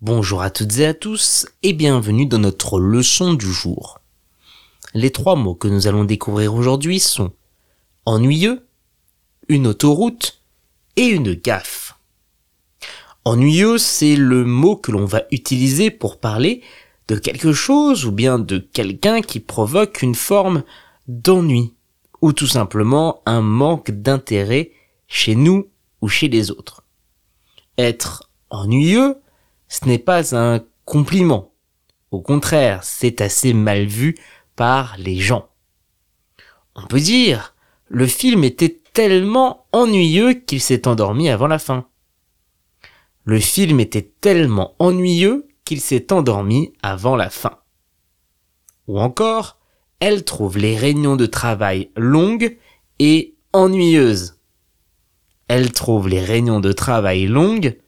Bonjour à toutes et à tous et bienvenue dans notre leçon du jour. Les trois mots que nous allons découvrir aujourd'hui sont ennuyeux, une autoroute et une gaffe. Ennuyeux, c'est le mot que l'on va utiliser pour parler de quelque chose ou bien de quelqu'un qui provoque une forme d'ennui ou tout simplement un manque d'intérêt chez nous ou chez les autres. Être ennuyeux, ce n'est pas un compliment. Au contraire, c'est assez mal vu par les gens. On peut dire, le film était tellement ennuyeux qu'il s'est endormi avant la fin. Le film était tellement ennuyeux qu'il s'est endormi avant la fin. Ou encore, elle trouve les réunions de travail longues et ennuyeuses. Elle trouve les réunions de travail longues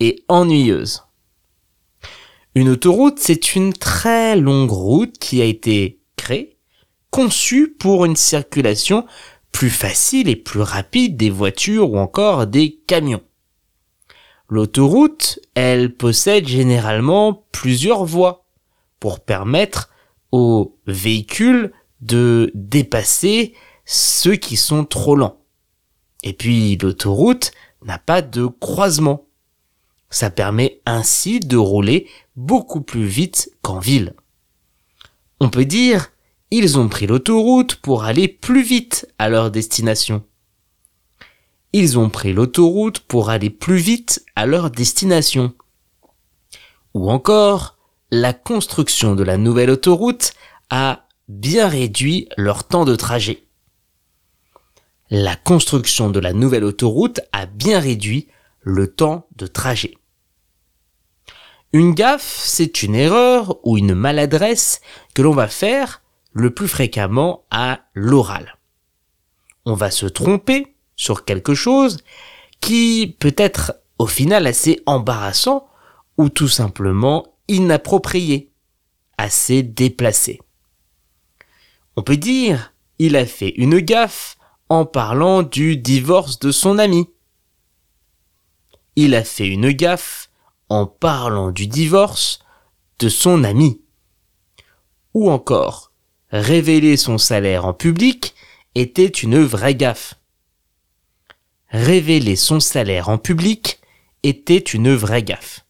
et ennuyeuses. Une autoroute, c'est une très longue route qui a été créée, conçue pour une circulation plus facile et plus rapide des voitures ou encore des camions. L'autoroute, elle possède généralement plusieurs voies pour permettre aux véhicules de dépasser ceux qui sont trop lents. Et puis l'autoroute n'a pas de croisement. Ça permet ainsi de rouler beaucoup plus vite qu'en ville. On peut dire, ils ont pris l'autoroute pour aller plus vite à leur destination. Ils ont pris l'autoroute pour aller plus vite à leur destination. Ou encore, la construction de la nouvelle autoroute a bien réduit leur temps de trajet. La construction de la nouvelle autoroute a bien réduit le temps de trajet. Une gaffe, c'est une erreur ou une maladresse que l'on va faire le plus fréquemment à l'oral. On va se tromper sur quelque chose qui peut être au final assez embarrassant ou tout simplement inapproprié, assez déplacé. On peut dire il a fait une gaffe en parlant du divorce de son ami. Il a fait une gaffe en parlant du divorce de son ami. Ou encore, révéler son salaire en public était une vraie gaffe. Révéler son salaire en public était une vraie gaffe.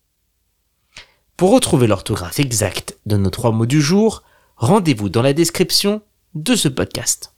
Pour retrouver l'orthographe exacte de nos trois mots du jour, rendez-vous dans la description de ce podcast.